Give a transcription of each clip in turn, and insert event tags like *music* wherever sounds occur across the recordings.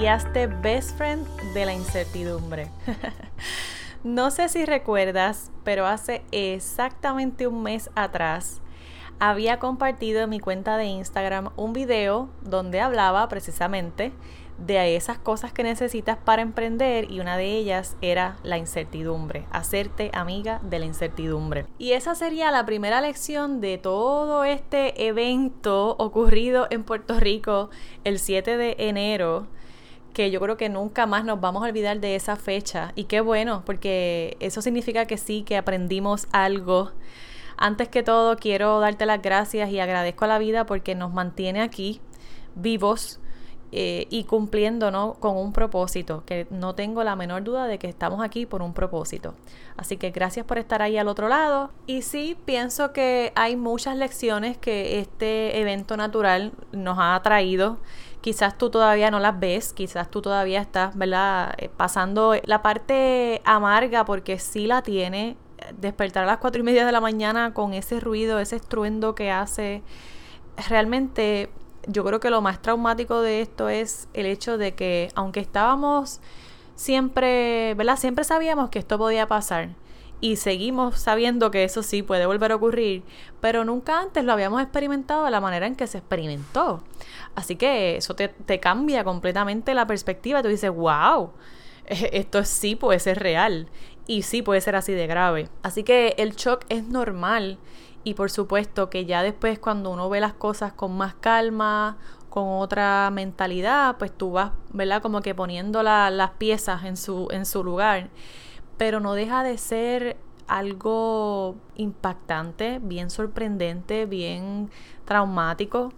y best friend de la incertidumbre. *laughs* no sé si recuerdas, pero hace exactamente un mes atrás había compartido en mi cuenta de Instagram un video donde hablaba precisamente de esas cosas que necesitas para emprender y una de ellas era la incertidumbre, hacerte amiga de la incertidumbre. Y esa sería la primera lección de todo este evento ocurrido en Puerto Rico el 7 de enero que yo creo que nunca más nos vamos a olvidar de esa fecha. Y qué bueno, porque eso significa que sí, que aprendimos algo. Antes que todo, quiero darte las gracias y agradezco a la vida porque nos mantiene aquí vivos eh, y cumpliendo ¿no? con un propósito, que no tengo la menor duda de que estamos aquí por un propósito. Así que gracias por estar ahí al otro lado. Y sí, pienso que hay muchas lecciones que este evento natural nos ha traído quizás tú todavía no las ves, quizás tú todavía estás, ¿verdad? Eh, pasando la parte amarga porque sí la tiene. Despertar a las cuatro y media de la mañana con ese ruido, ese estruendo que hace, realmente yo creo que lo más traumático de esto es el hecho de que aunque estábamos siempre, ¿verdad? Siempre sabíamos que esto podía pasar y seguimos sabiendo que eso sí puede volver a ocurrir, pero nunca antes lo habíamos experimentado de la manera en que se experimentó. Así que eso te, cambia completamente la perspectiva. Tú dices, wow, esto sí puede ser real y sí puede ser así de grave. Así que el shock es normal y por supuesto que ya después cuando uno ve las cosas con más calma, con otra mentalidad, pues tú vas, ¿verdad? Como que poniendo las piezas en su, en su lugar. Pero no deja de ser algo impactante, bien sorprendente, bien traumático.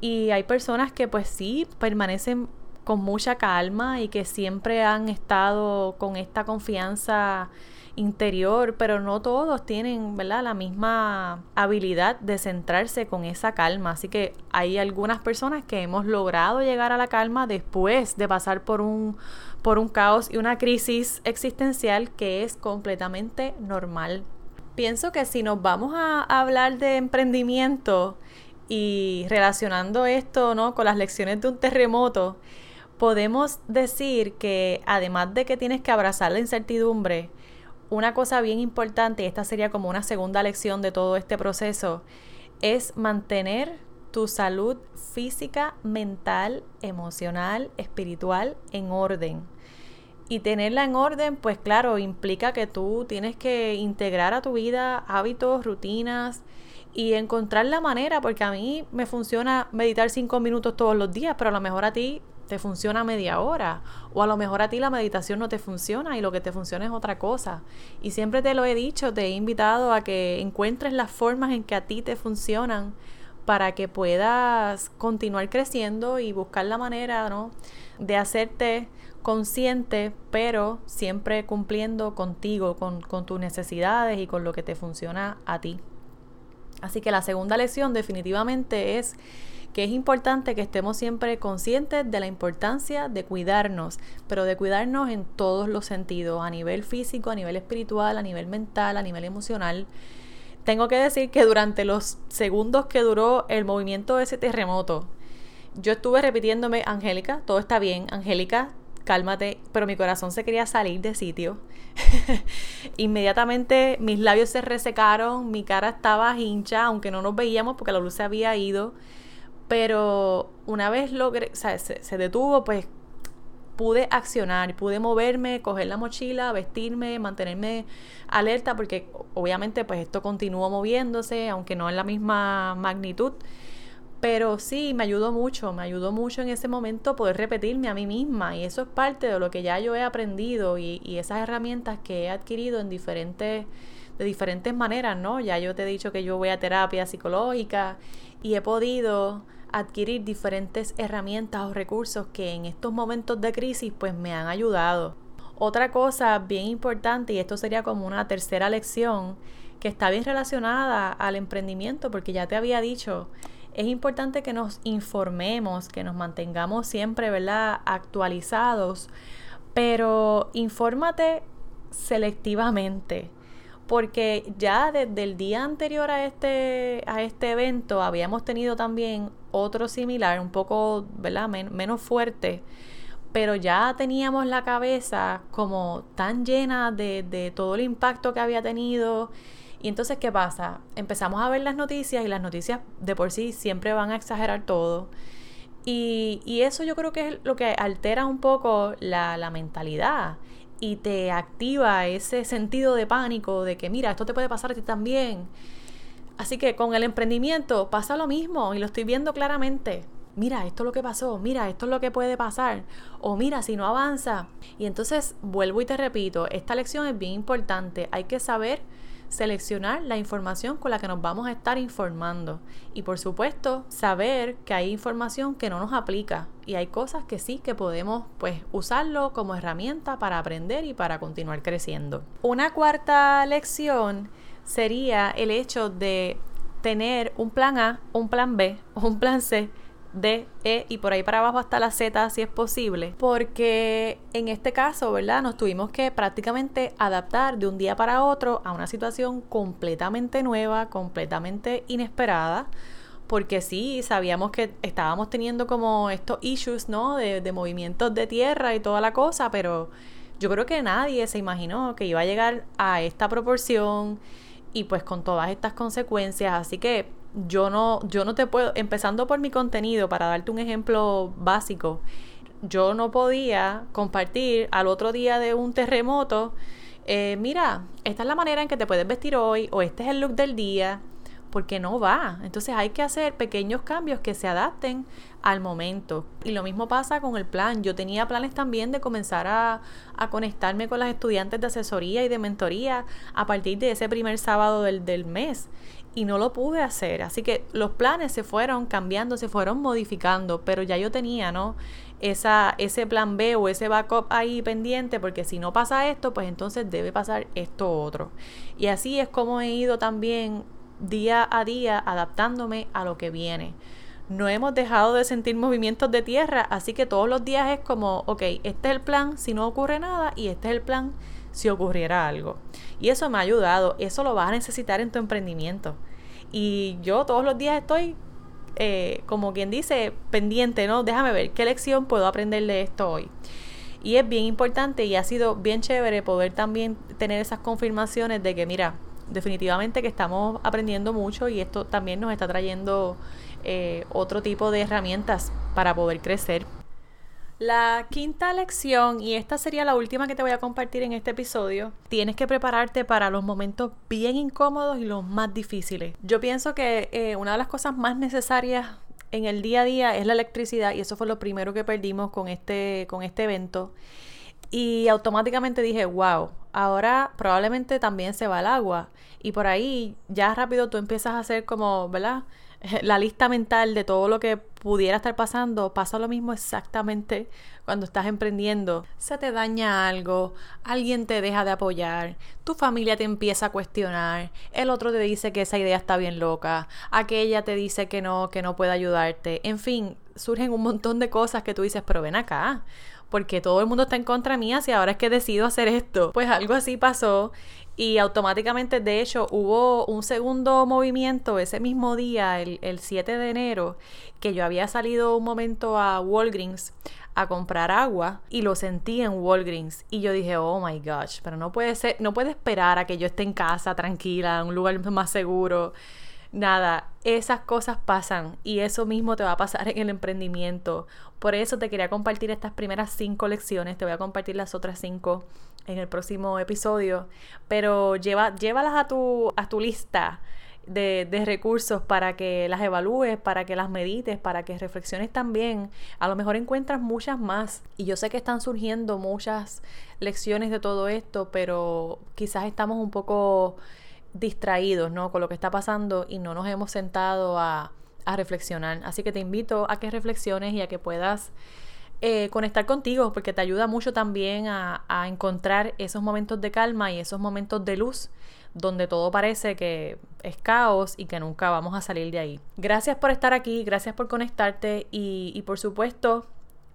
Y hay personas que pues sí permanecen con mucha calma y que siempre han estado con esta confianza interior, pero no todos tienen, ¿verdad? La misma habilidad de centrarse con esa calma. Así que hay algunas personas que hemos logrado llegar a la calma después de pasar por un, por un caos y una crisis existencial que es completamente normal. Pienso que si nos vamos a hablar de emprendimiento y relacionando esto ¿no? con las lecciones de un terremoto, podemos decir que además de que tienes que abrazar la incertidumbre, una cosa bien importante, y esta sería como una segunda lección de todo este proceso, es mantener tu salud física, mental, emocional, espiritual en orden. Y tenerla en orden, pues claro, implica que tú tienes que integrar a tu vida hábitos, rutinas, y encontrar la manera, porque a mí me funciona meditar cinco minutos todos los días, pero a lo mejor a ti te funciona media hora, o a lo mejor a ti la meditación no te funciona y lo que te funciona es otra cosa. Y siempre te lo he dicho, te he invitado a que encuentres las formas en que a ti te funcionan para que puedas continuar creciendo y buscar la manera, ¿no? De hacerte consciente, pero siempre cumpliendo contigo, con, con tus necesidades y con lo que te funciona a ti. Así que la segunda lección definitivamente es que es importante que estemos siempre conscientes de la importancia de cuidarnos, pero de cuidarnos en todos los sentidos, a nivel físico, a nivel espiritual, a nivel mental, a nivel emocional. Tengo que decir que durante los segundos que duró el movimiento de ese terremoto, yo estuve repitiéndome, Angélica, todo está bien, Angélica, cálmate, pero mi corazón se quería salir de sitio. *laughs* Inmediatamente mis labios se resecaron, mi cara estaba hincha, aunque no nos veíamos porque la luz se había ido. Pero una vez logré, o sea, se, se detuvo, pues pude accionar, pude moverme, coger la mochila, vestirme, mantenerme alerta, porque obviamente pues esto continuó moviéndose, aunque no en la misma magnitud. Pero sí, me ayudó mucho, me ayudó mucho en ese momento poder repetirme a mí misma y eso es parte de lo que ya yo he aprendido y, esas herramientas que he adquirido en diferentes, de diferentes maneras, ¿no? Ya yo te he dicho que yo voy a terapia psicológica y he podido adquirir diferentes herramientas o recursos que en estos momentos de crisis pues me han ayudado. Otra cosa bien importante, y esto sería como una tercera lección, que está bien relacionada al emprendimiento, porque ya te había dicho, es importante que nos informemos, que nos mantengamos siempre, ¿verdad?, actualizados, pero infórmate selectivamente porque ya desde el día anterior a este, a este evento habíamos tenido también otro similar, un poco ¿verdad? menos fuerte, pero ya teníamos la cabeza como tan llena de, de todo el impacto que había tenido. Y entonces, ¿qué pasa? Empezamos a ver las noticias y las noticias de por sí siempre van a exagerar todo. Y, y eso yo creo que es lo que altera un poco la, la mentalidad y te activa ese sentido de pánico de que mira, esto te puede pasar a ti también. Así que con el emprendimiento pasa lo mismo y lo estoy viendo claramente. Mira, esto es lo que pasó, mira, esto es lo que puede pasar, o mira, si no avanza. Y entonces vuelvo y te repito, esta lección es bien importante, hay que saber seleccionar la información con la que nos vamos a estar informando. Y por supuesto, saber que hay información que no nos aplica y hay cosas que sí que podemos pues usarlo como herramienta para aprender y para continuar creciendo. Una cuarta lección sería el hecho de tener un plan A, un plan B o un plan C D, E y por ahí para abajo hasta la Z si es posible, porque en este caso, ¿verdad? Nos tuvimos que prácticamente adaptar de un día para otro a una situación completamente nueva, completamente inesperada, porque sí, sabíamos que estábamos teniendo como estos issues, ¿no? De, de movimientos de tierra y toda la cosa, pero yo creo que nadie se imaginó que iba a llegar a esta proporción y pues con todas estas consecuencias, así que yo no, yo no te puedo, empezando por mi contenido, para darte un ejemplo básico, yo no podía compartir al otro día de un terremoto, eh, mira, esta es la manera en que te puedes vestir hoy, o este es el look del día, porque no va. Entonces hay que hacer pequeños cambios que se adapten al momento. Y lo mismo pasa con el plan. Yo tenía planes también de comenzar a, a conectarme con las estudiantes de asesoría y de mentoría a partir de ese primer sábado del, del mes y no lo pude hacer. Así que los planes se fueron cambiando, se fueron modificando, pero ya yo tenía, ¿no? Esa, ese plan B o ese backup ahí pendiente, porque si no pasa esto, pues entonces debe pasar esto otro. Y así es como he ido también día a día adaptándome a lo que viene. No hemos dejado de sentir movimientos de tierra, así que todos los días es como, ok, este es el plan si no ocurre nada y este es el plan si ocurriera algo. Y eso me ha ayudado, eso lo vas a necesitar en tu emprendimiento. Y yo todos los días estoy, eh, como quien dice, pendiente, ¿no? Déjame ver qué lección puedo aprender de esto hoy. Y es bien importante y ha sido bien chévere poder también tener esas confirmaciones de que, mira, definitivamente que estamos aprendiendo mucho y esto también nos está trayendo eh, otro tipo de herramientas para poder crecer. La quinta lección, y esta sería la última que te voy a compartir en este episodio, tienes que prepararte para los momentos bien incómodos y los más difíciles. Yo pienso que eh, una de las cosas más necesarias en el día a día es la electricidad y eso fue lo primero que perdimos con este, con este evento. Y automáticamente dije, wow, ahora probablemente también se va el agua. Y por ahí ya rápido tú empiezas a hacer como, ¿verdad? *laughs* la lista mental de todo lo que pudiera estar pasando, pasa lo mismo exactamente cuando estás emprendiendo. Se te daña algo, alguien te deja de apoyar, tu familia te empieza a cuestionar, el otro te dice que esa idea está bien loca, aquella te dice que no, que no puede ayudarte. En fin, surgen un montón de cosas que tú dices, pero ven acá porque todo el mundo está en contra mía si ahora es que decido hacer esto. Pues algo así pasó y automáticamente, de hecho, hubo un segundo movimiento ese mismo día, el, el 7 de enero, que yo había salido un momento a Walgreens a comprar agua y lo sentí en Walgreens y yo dije, oh my gosh, pero no puede ser, no puede esperar a que yo esté en casa tranquila, en un lugar más seguro. Nada, esas cosas pasan y eso mismo te va a pasar en el emprendimiento. Por eso te quería compartir estas primeras cinco lecciones, te voy a compartir las otras cinco en el próximo episodio, pero lleva, llévalas a tu, a tu lista de, de, recursos para que las evalúes, para que las medites, para que reflexiones también. A lo mejor encuentras muchas más. Y yo sé que están surgiendo muchas lecciones de todo esto, pero quizás estamos un poco distraídos, ¿no? Con lo que está pasando y no nos hemos sentado a a reflexionar. Así que te invito a que reflexiones y a que puedas eh, conectar contigo, porque te ayuda mucho también a, a encontrar esos momentos de calma y esos momentos de luz donde todo parece que es caos y que nunca vamos a salir de ahí. Gracias por estar aquí, gracias por conectarte y, y por supuesto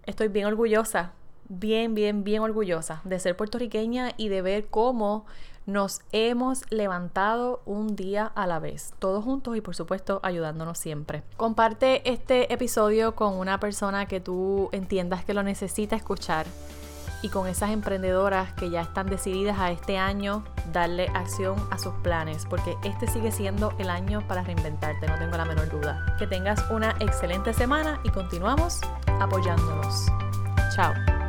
estoy bien orgullosa, bien, bien, bien orgullosa de ser puertorriqueña y de ver cómo nos hemos levantado un día a la vez, todos juntos y por supuesto ayudándonos siempre. Comparte este episodio con una persona que tú entiendas que lo necesita escuchar y con esas emprendedoras que ya están decididas a este año darle acción a sus planes, porque este sigue siendo el año para reinventarte, no tengo la menor duda. Que tengas una excelente semana y continuamos apoyándonos. Chao.